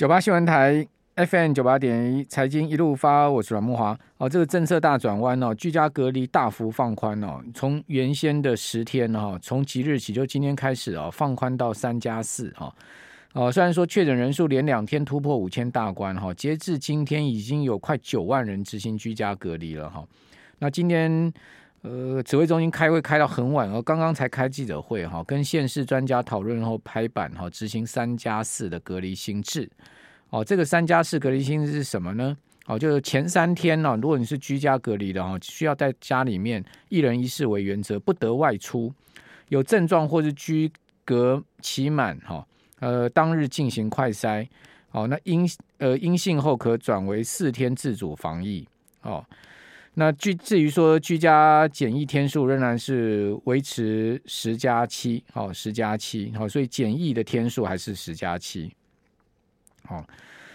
九八新闻台 FM 九八点一财经一路发，我是阮慕华。哦，这个政策大转弯哦，居家隔离大幅放宽哦，从原先的十天哈，从即日起就今天开始哦，放宽到三加四哈。哦，虽然说确诊人数连两天突破五千大关哈，截至今天已经有快九万人执行居家隔离了哈。那今天呃，指挥中心开会开到很晚哦，刚刚才开记者会哈，跟县市专家讨论后拍板哈，执行三加四的隔离新制。哦，这个三加四隔离新制是什么呢？哦，就是前三天呢，如果你是居家隔离的哈，需要在家里面一人一室为原则，不得外出。有症状或是居隔期满哈，呃，当日进行快筛。哦，那阴呃阴性后可转为四天自主防疫。哦。那至至于说居家检疫天数仍然是维持十加七，好十加七，好，所以检疫的天数还是十加七，好，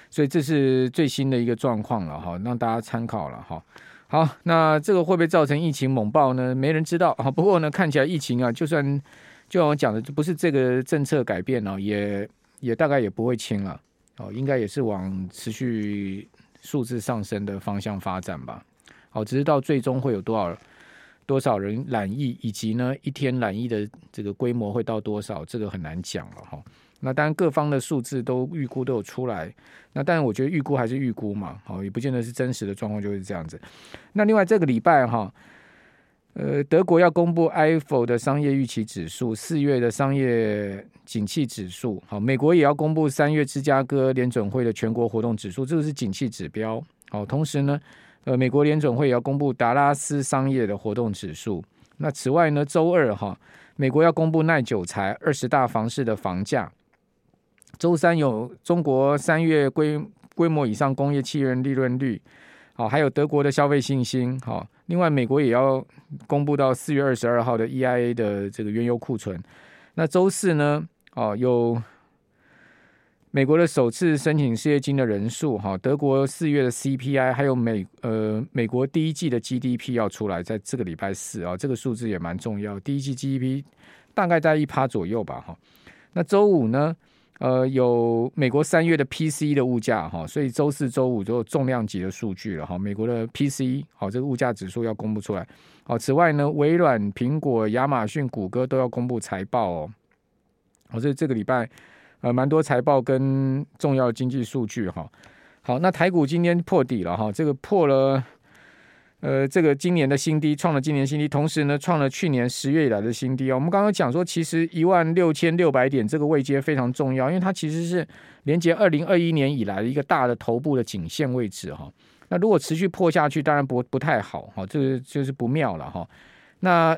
所以这是最新的一个状况了哈，让大家参考了哈。好，那这个会不会造成疫情猛爆呢？没人知道啊。不过呢，看起来疫情啊，就算就像我讲的，不是这个政策改变了，也也大概也不会轻了，哦，应该也是往持续数字上升的方向发展吧。好，只知道最终会有多少多少人染疫，以及呢一天染疫的这个规模会到多少，这个很难讲了哈。那当然各方的数字都预估都有出来，那但是我觉得预估还是预估嘛，好，也不见得是真实的状况就是这样子。那另外这个礼拜哈，呃，德国要公布 Ifo 的商业预期指数，四月的商业景气指数，好，美国也要公布三月芝加哥联准会的全国活动指数，这个是景气指标，好，同时呢。呃，美国联准会也要公布达拉斯商业的活动指数。那此外呢，周二哈，美国要公布耐久财二十大房市的房价。周三有中国三月规规模以上工业企业利润率，好，还有德国的消费信心，好。另外，美国也要公布到四月二十二号的 EIA 的这个原油库存。那周四呢，哦，有。美国的首次申请失业金的人数，哈，德国四月的 CPI，还有美呃美国第一季的 GDP 要出来，在这个礼拜四啊，这个数字也蛮重要。第一季 GDP 大概在一趴左右吧，哈。那周五呢，呃，有美国三月的 PC 的物价，哈，所以周四、周五都有重量级的数据了，哈。美国的 PCE，好，这个物价指数要公布出来。好，此外呢，微软、苹果、亚马逊、谷歌都要公布财报哦。好，所以这个礼拜。呃，蛮多财报跟重要经济数据哈。好，那台股今天破底了哈，这个破了，呃，这个今年的新低，创了今年新低，同时呢，创了去年十月以来的新低。我们刚刚讲说，其实一万六千六百点这个位阶非常重要，因为它其实是连接二零二一年以来的一个大的头部的颈线位置哈。那如果持续破下去，当然不不太好哈，这个就是不妙了哈。那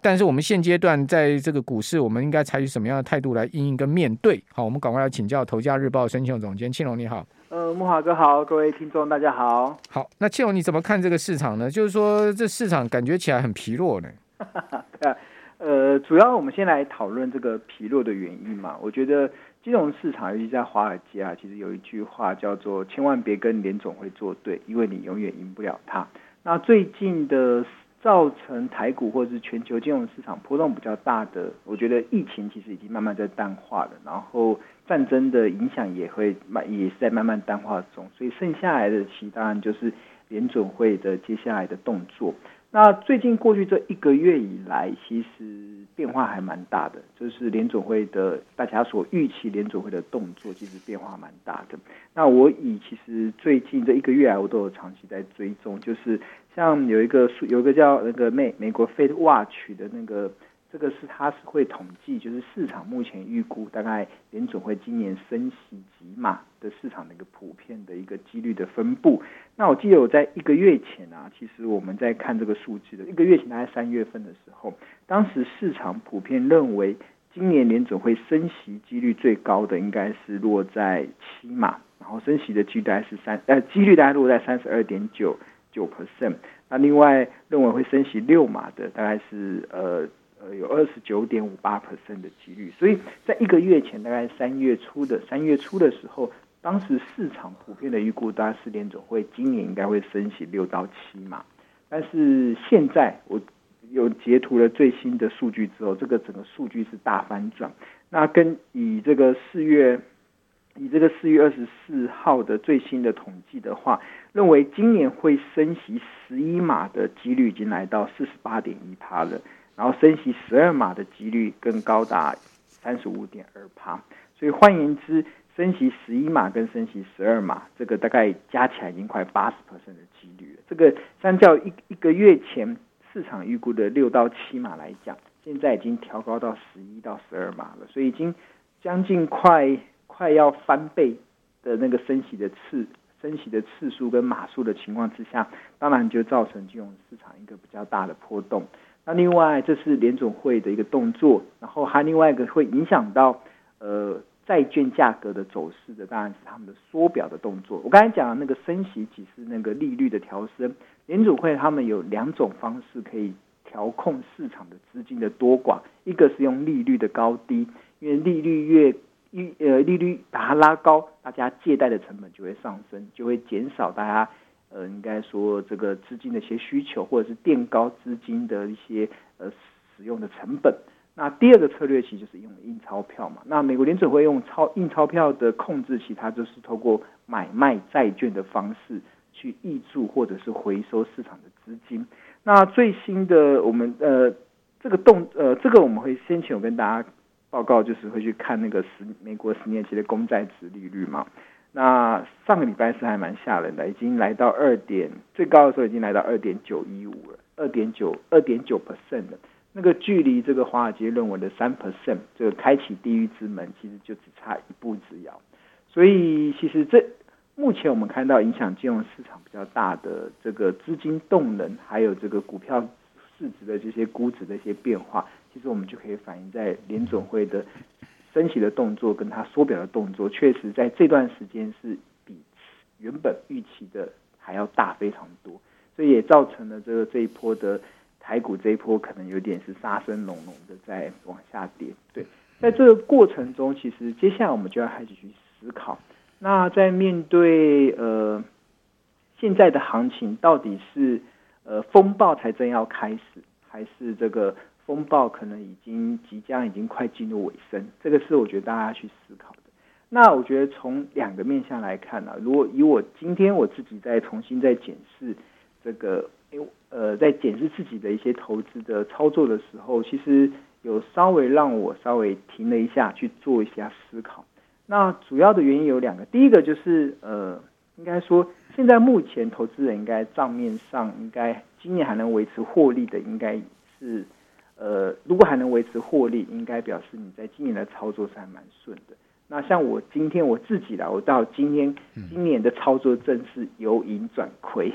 但是我们现阶段在这个股市，我们应该采取什么样的态度来应应跟面对？好，我们赶快来请教《投家日报》申庆龙总监，庆龙你好。呃，木华哥好，各位听众大家好。好，那庆龙你怎么看这个市场呢？就是说这市场感觉起来很疲弱呢。对啊，呃，主要我们先来讨论这个疲弱的原因嘛。我觉得金融市场，尤其在华尔街啊，其实有一句话叫做“千万别跟联总会作对，因为你永远赢不了他”。那最近的。造成台股或者是全球金融市场波动比较大的，我觉得疫情其实已经慢慢在淡化了，然后战争的影响也会慢，也是在慢慢淡化中，所以剩下来的其当然就是联准会的接下来的动作。那最近过去这一个月以来，其实变化还蛮大的，就是联总会的大家所预期联总会的动作，其实变化蛮大的。那我以其实最近这一个月来，我都有长期在追踪，就是像有一个有一个叫那个美美国 Fed Watch 的那个。这个是它是会统计，就是市场目前预估大概联准会今年升息几码的市场的一个普遍的一个几率的分布。那我记得我在一个月前啊，其实我们在看这个数据的一个月前，大概三月份的时候，当时市场普遍认为今年联准会升息几率最高的应该是落在七码，然后升息的几率大概是三呃几率大概落在三十二点九九 percent。那另外认为会升息六码的大概是呃。呃，有二十九点五八 percent 的几率，所以在一个月前，大概三月初的三月初的时候，当时市场普遍的预估，大概是联准会今年应该会升息六到七嘛。但是现在我有截图了最新的数据之后，这个整个数据是大反转。那跟以这个四月以这个四月二十四号的最新的统计的话，认为今年会升息十一码的几率已经来到四十八点一趴了，然后升息十二码的几率更高达三十五点二趴。所以换言之，升息十一码跟升息十二码，这个大概加起来已经快八十 percent 的几率了。这个相较一一个月前市场预估的六到七码来讲，现在已经调高到十一到十二码了，所以已经将近快。快要翻倍的那个升息的次升息的次数跟码数的情况之下，当然就造成金融市场一个比较大的波动。那另外，这是联准会的一个动作，然后还另外一个会影响到呃债券价格的走势的，当然是他们的缩表的动作。我刚才讲的那个升息，只是那个利率的调升。联准会他们有两种方式可以调控市场的资金的多寡，一个是用利率的高低，因为利率越利呃利率把它拉高，大家借贷的成本就会上升，就会减少大家呃应该说这个资金的一些需求，或者是垫高资金的一些呃使用的成本。那第二个策略其实就是用印钞票嘛。那美国联准会用钞印钞票的控制，其他就是透过买卖债券的方式去挹注或者是回收市场的资金。那最新的我们呃这个动呃这个我们会先前有跟大家。报告就是会去看那个十美国十年期的公债殖利率嘛。那上个礼拜是还蛮吓人的，已经来到二点最高的时候已经来到二点九一五了，二点九二点九 percent 的那个距离这个华尔街论文的三 percent 这个开启地狱之门，其实就只差一步之遥。所以其实这目前我们看到影响金融市场比较大的这个资金动能，还有这个股票市值的这些估值的一些变化。其实我们就可以反映在联总会的升息的动作，跟它缩表的动作，确实在这段时间是比原本预期的还要大非常多，所以也造成了这个这一波的台股这一波可能有点是杀声隆隆的在往下跌。对，在这个过程中，其实接下来我们就要开始去思考，那在面对呃现在的行情，到底是呃风暴才正要开始，还是这个？风暴可能已经即将已经快进入尾声，这个是我觉得大家去思考的。那我觉得从两个面向来看呢、如果以我今天我自己再重新再检视这个，呃，在检视自己的一些投资的操作的时候，其实有稍微让我稍微停了一下去做一下思考。那主要的原因有两个，第一个就是呃，应该说现在目前投资人应该账面上应该今年还能维持获利的，应该是。呃，如果还能维持获利，应该表示你在今年的操作是还蛮顺的。那像我今天我自己啦，我到今天今年的操作正是由盈转亏，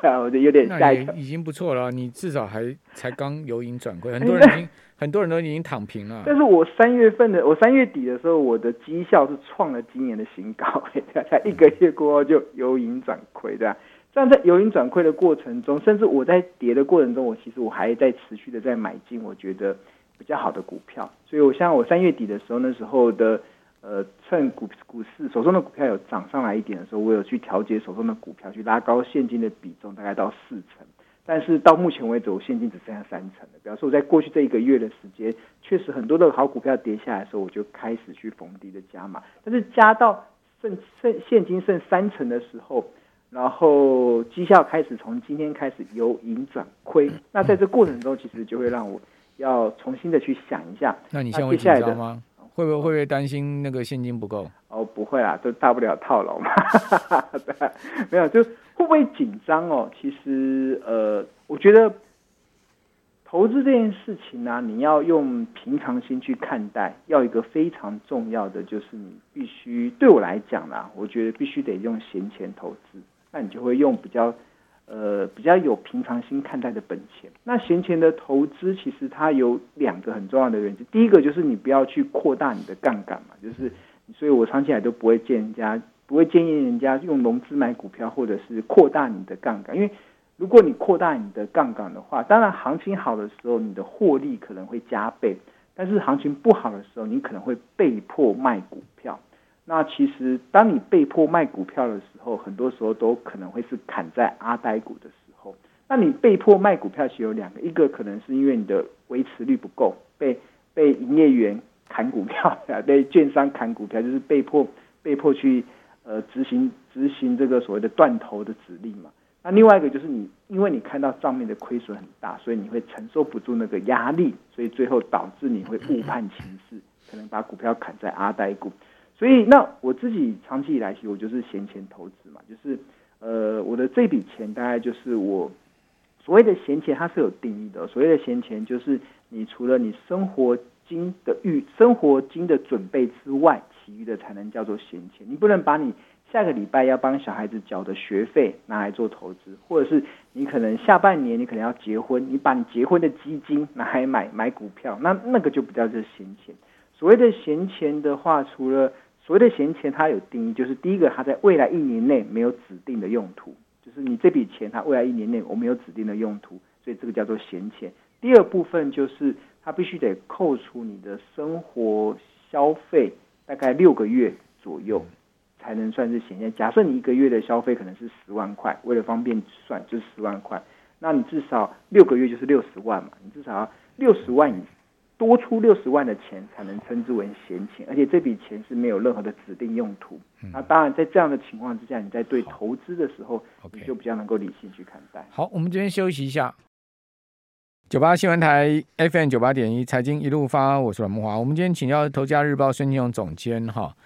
对啊，我就有点吓一跳。已经不错了，你至少还才刚由盈转亏，很多人已经很多人都已经躺平了。但是我三月份的，我三月底的时候，我的绩效是创了今年的新高，才一个月过后就由盈转亏，对吧？但在由盈转亏的过程中，甚至我在跌的过程中，我其实我还在持续的在买进我觉得比较好的股票。所以，我像我三月底的时候，那时候的呃，趁股股市手中的股票有涨上来一点的时候，我有去调节手中的股票，去拉高现金的比重，大概到四成。但是到目前为止，我现金只剩下三成了。比方说，我在过去这一个月的时间，确实很多的好股票跌下来的时候，我就开始去逢低的加码。但是加到剩剩现金剩三成的时候，然后绩效开始从今天开始由盈转亏，那在这过程中，其实就会让我要重新的去想一下。那你现在会紧张吗？会不会会不会担心那个现金不够？哦，不会啦，都大不了套牢嘛。对，没有，就会不会紧张哦？其实呃，我觉得投资这件事情呢、啊，你要用平常心去看待。要一个非常重要的就是你必须对我来讲啦，我觉得必须得用闲钱投资。那你就会用比较，呃，比较有平常心看待的本钱。那闲钱的投资其实它有两个很重要的原则。第一个就是你不要去扩大你的杠杆嘛，就是，所以我长期来都不会建议人家，不会建议人家用融资买股票，或者是扩大你的杠杆。因为如果你扩大你的杠杆的话，当然行情好的时候你的获利可能会加倍，但是行情不好的时候，你可能会被迫卖股票。那其实，当你被迫卖股票的时候，很多时候都可能会是砍在阿呆股的时候。那你被迫卖股票，其实有两个，一个可能是因为你的维持率不够，被被营业员砍股票，被券商砍股票，就是被迫被迫去呃执行执行这个所谓的断头的指令嘛。那另外一个就是你，因为你看到账面的亏损很大，所以你会承受不住那个压力，所以最后导致你会误判情势，可能把股票砍在阿呆股。所以那我自己长期以来，其实我就是闲钱投资嘛，就是呃我的这笔钱大概就是我所谓的闲钱，它是有定义的。所谓的闲钱，就是你除了你生活金的预生活金的准备之外，其余的才能叫做闲钱。你不能把你下个礼拜要帮小孩子缴的学费拿来做投资，或者是你可能下半年你可能要结婚，你把你结婚的基金拿来买买股票，那那个就不叫做闲钱。所谓的闲钱的话，除了所谓的闲钱，它有定义，就是第一个，它在未来一年内没有指定的用途，就是你这笔钱它未来一年内我没有指定的用途，所以这个叫做闲钱。第二部分就是它必须得扣除你的生活消费大概六个月左右。才能算是闲钱。假设你一个月的消费可能是十万块，为了方便算，就是十万块。那你至少六个月就是六十万嘛，你至少要六十万以多出六十万的钱才能称之为闲钱，而且这笔钱是没有任何的指定用途。嗯、那当然，在这样的情况之下，你在对投资的时候，你就比较能够理性去看待。好，我们这边休息一下。九八新闻台 FM 九八点一财经一路发，我是阮木华。我们今天请教《投家日报》孙庆勇总监哈。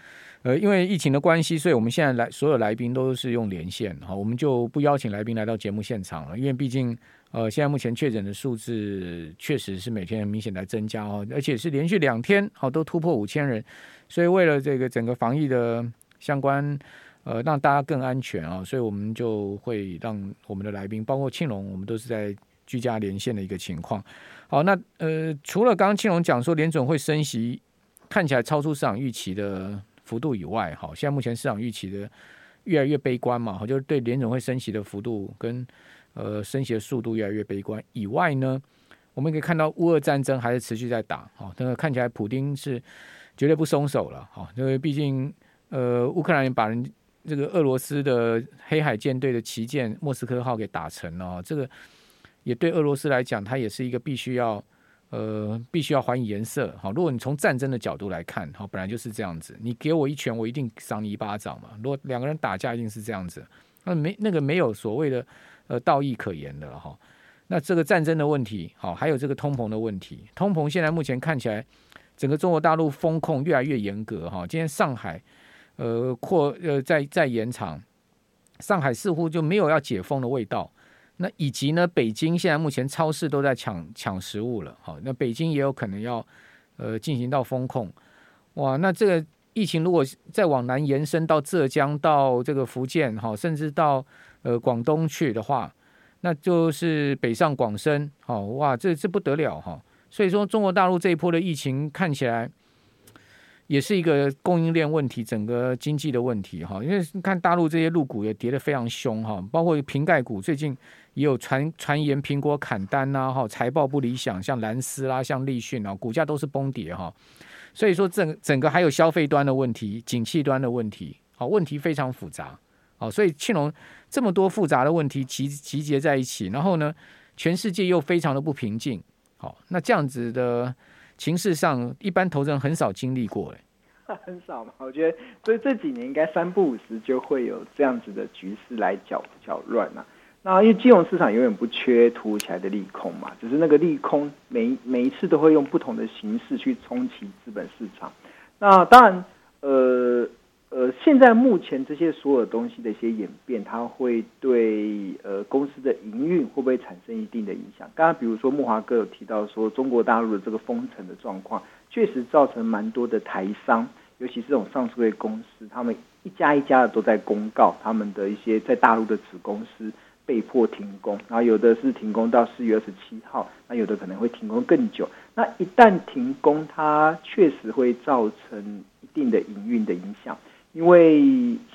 呃，因为疫情的关系，所以我们现在来所有来宾都是用连线，哈，我们就不邀请来宾来到节目现场了，因为毕竟，呃，现在目前确诊的数字确实是每天明显在增加哦，而且是连续两天好都突破五千人，所以为了这个整个防疫的相关，呃，让大家更安全啊，所以我们就会让我们的来宾，包括庆隆，我们都是在居家连线的一个情况。好，那呃，除了刚刚庆隆讲说联准会升息，看起来超出市场预期的。幅度以外，哈，现在目前市场预期的越来越悲观嘛，哈，就是对联总会升息的幅度跟呃升息的速度越来越悲观。以外呢，我们可以看到乌俄战争还是持续在打，哈，那个看起来普丁是绝对不松手了，哈，因为毕竟呃乌克兰把人这个俄罗斯的黑海舰队的旗舰莫斯科号给打沉了，这个也对俄罗斯来讲，它也是一个必须要。呃，必须要还以颜色。好，如果你从战争的角度来看，好，本来就是这样子。你给我一拳，我一定赏你一巴掌嘛。如果两个人打架，一定是这样子。那没那个没有所谓的呃道义可言的了哈。那这个战争的问题，好，还有这个通膨的问题。通膨现在目前看起来，整个中国大陆风控越来越严格哈。今天上海呃扩呃在在延长，上海似乎就没有要解封的味道。那以及呢，北京现在目前超市都在抢抢食物了，好，那北京也有可能要呃进行到封控，哇，那这个疫情如果再往南延伸到浙江、到这个福建，哈，甚至到呃广东去的话，那就是北上广深，好，哇，这这不得了哈，所以说中国大陆这一波的疫情看起来也是一个供应链问题，整个经济的问题哈，因为你看大陆这些入股也跌得非常凶哈，包括瓶盖股最近。也有传传言苹果砍单呐，哈，财报不理想，像蓝思啦，像立讯啊，股价都是崩跌哈。所以说整整个还有消费端的问题，景气端的问题，好，问题非常复杂，好，所以庆隆这么多复杂的问题集集结在一起，然后呢，全世界又非常的不平静，好，那这样子的形式上，一般投资人很少经历过，哎，很少嘛，我觉得，所以这几年应该三不五时就会有这样子的局势来搅搅乱啊。那因为金融市场永远不缺突如其来的利空嘛，只是那个利空每每一次都会用不同的形式去冲击资本市场。那当然，呃呃，现在目前这些所有东西的一些演变，它会对呃公司的营运会不会产生一定的影响？刚刚比如说木华哥有提到说，中国大陆的这个封城的状况，确实造成蛮多的台商，尤其是这种上市公司，他们一家一家的都在公告他们的一些在大陆的子公司。被迫停工，然后有的是停工到四月二十七号，那有的可能会停工更久。那一旦停工，它确实会造成一定的营运的影响。因为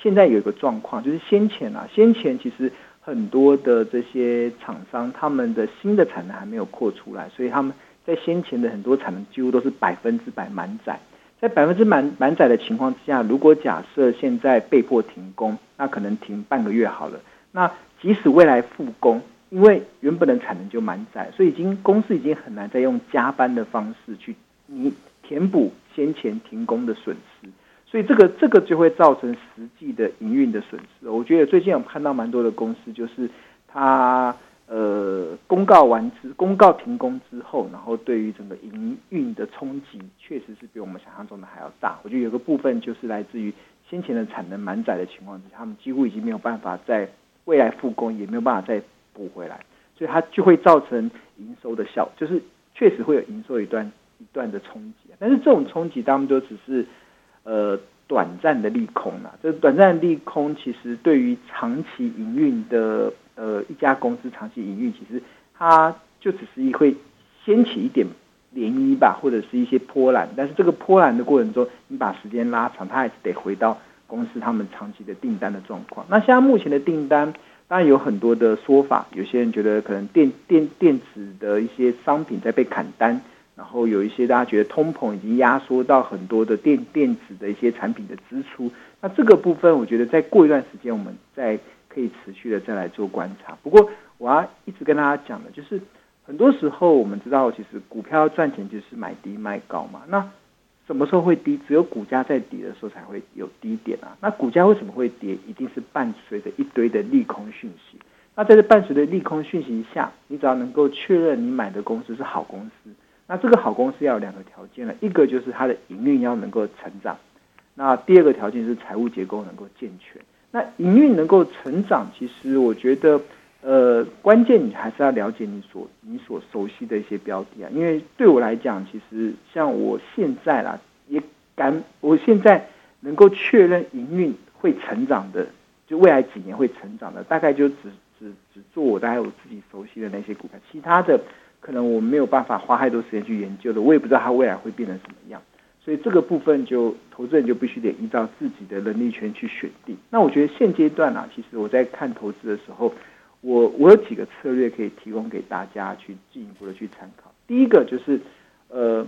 现在有一个状况，就是先前啊，先前其实很多的这些厂商，他们的新的产能还没有扩出来，所以他们在先前的很多产能几乎都是百分之百满载。在百分之满满载的情况之下，如果假设现在被迫停工，那可能停半个月好了，那。即使未来复工，因为原本的产能就满载，所以已经公司已经很难再用加班的方式去你填补先前停工的损失。所以这个这个就会造成实际的营运的损失。我觉得最近有看到蛮多的公司，就是它呃公告完之公告停工之后，然后对于整个营运的冲击，确实是比我们想象中的还要大。我觉得有个部分就是来自于先前的产能满载的情况之下，他们几乎已经没有办法在未来复工，也没有办法再补回来，所以它就会造成营收的效，就是确实会有营收一段一段的冲击。但是这种冲击，他们都只是。呃，短暂的利空啊，这短暂利空其实对于长期营运的呃一家公司长期营运，其实它就只是会掀起一点涟漪吧，或者是一些波澜。但是这个波澜的过程中，你把时间拉长，它还是得回到公司他们长期的订单的状况。那现在目前的订单当然有很多的说法，有些人觉得可能电电电子的一些商品在被砍单。然后有一些大家觉得通膨已经压缩到很多的电电子的一些产品的支出，那这个部分我觉得再过一段时间我们再可以持续的再来做观察。不过我要一直跟大家讲的就是，很多时候我们知道其实股票赚钱就是买低卖高嘛。那什么时候会低？只有股价在跌的时候才会有低点啊。那股价为什么会跌？一定是伴随着一堆的利空讯息。那在这伴随着利空讯息下，你只要能够确认你买的公司是好公司。那这个好公司要有两个条件了，一个就是它的营运要能够成长，那第二个条件是财务结构能够健全。那营运能够成长，其实我觉得，呃，关键你还是要了解你所你所熟悉的一些标的啊。因为对我来讲，其实像我现在啦，也敢，我现在能够确认营运会成长的，就未来几年会成长的，大概就只只只做我大概我自己熟悉的那些股票，其他的。可能我没有办法花太多时间去研究的，我也不知道它未来会变成什么样，所以这个部分就投资人就必须得依照自己的能力圈去选定。那我觉得现阶段啊，其实我在看投资的时候，我我有几个策略可以提供给大家去进一步的去参考。第一个就是，呃，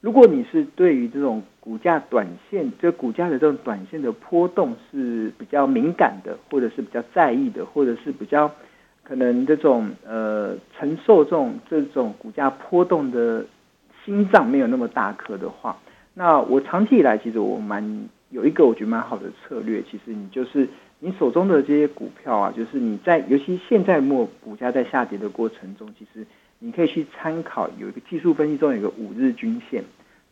如果你是对于这种股价短线，就股价的这种短线的波动是比较敏感的，或者是比较在意的，或者是比较。可能这种呃承受这种这种股价波动的心脏没有那么大颗的话，那我长期以来其实我蛮有一个我觉得蛮好的策略，其实你就是你手中的这些股票啊，就是你在尤其现在末股价在下跌的过程中，其实你可以去参考有一个技术分析中有一个五日均线，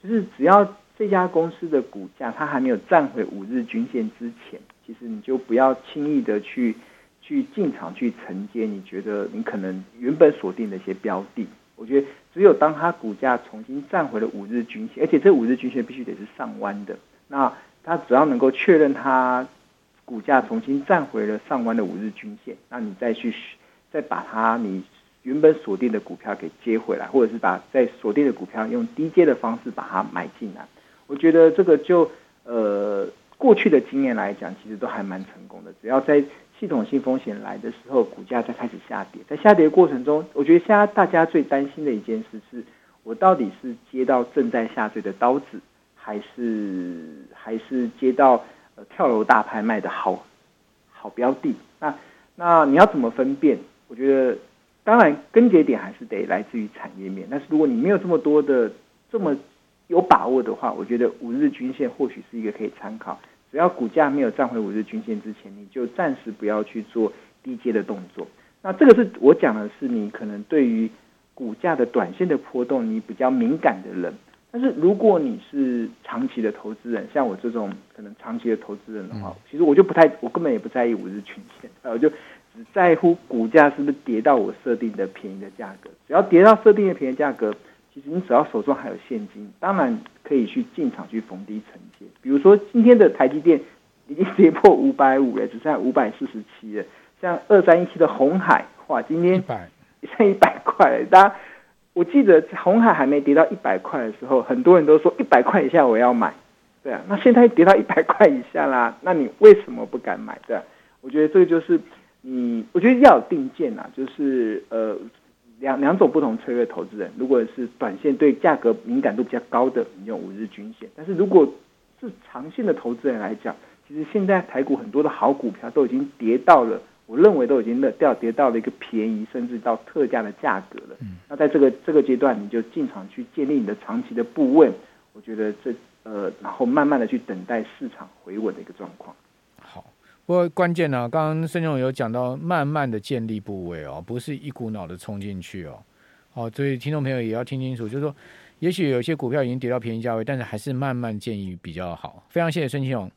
就是只要这家公司的股价它还没有站回五日均线之前，其实你就不要轻易的去。去进场去承接，你觉得你可能原本锁定的一些标的，我觉得只有当它股价重新站回了五日均线，而且这五日均线必须得是上弯的，那它只要能够确认它股价重新站回了上弯的五日均线，那你再去再把它你原本锁定的股票给接回来，或者是把在锁定的股票用低接的方式把它买进来，我觉得这个就呃过去的经验来讲，其实都还蛮成功的，只要在。系统性风险来的时候，股价在开始下跌，在下跌的过程中，我觉得现在大家最担心的一件事是，我到底是接到正在下坠的刀子，还是还是接到呃跳楼大拍卖的好好标的？那那你要怎么分辨？我觉得当然根结点还是得来自于产业面，但是如果你没有这么多的这么有把握的话，我觉得五日均线或许是一个可以参考。只要股价没有站回五日均线之前，你就暂时不要去做低阶的动作。那这个是我讲的是你可能对于股价的短线的波动你比较敏感的人。但是如果你是长期的投资人，像我这种可能长期的投资人的话，其实我就不太，我根本也不在意五日均线，我就只在乎股价是不是跌到我设定的便宜的价格。只要跌到设定的便宜价格。其实你只要手中还有现金，当然可以去进场去逢低承接。比如说今天的台积电已经跌破五百五了，只剩下五百四十七了。像二三一七的红海，哇，今天剩一百块了。大家，我记得红海还没跌到一百块的时候，很多人都说一百块以下我要买。对啊，那现在跌到一百块以下啦，那你为什么不敢买？对啊，我觉得这个就是你，我觉得要有定见啊，就是呃。两两种不同策略，投资人如果是短线对价格敏感度比较高的，你用五日均线；但是如果是长线的投资人来讲，其实现在台股很多的好股票都已经跌到了，我认为都已经掉跌到了一个便宜甚至到特价的价格了。那在这个这个阶段，你就进场去建立你的长期的部位，我觉得这呃，然后慢慢的去等待市场回稳的一个状况。不过关键呢、啊，刚刚孙总有讲到，慢慢的建立部位哦，不是一股脑的冲进去哦。好，所以听众朋友也要听清楚，就是说，也许有些股票已经跌到便宜价位，但是还是慢慢建议比较好。非常谢谢孙庆勇。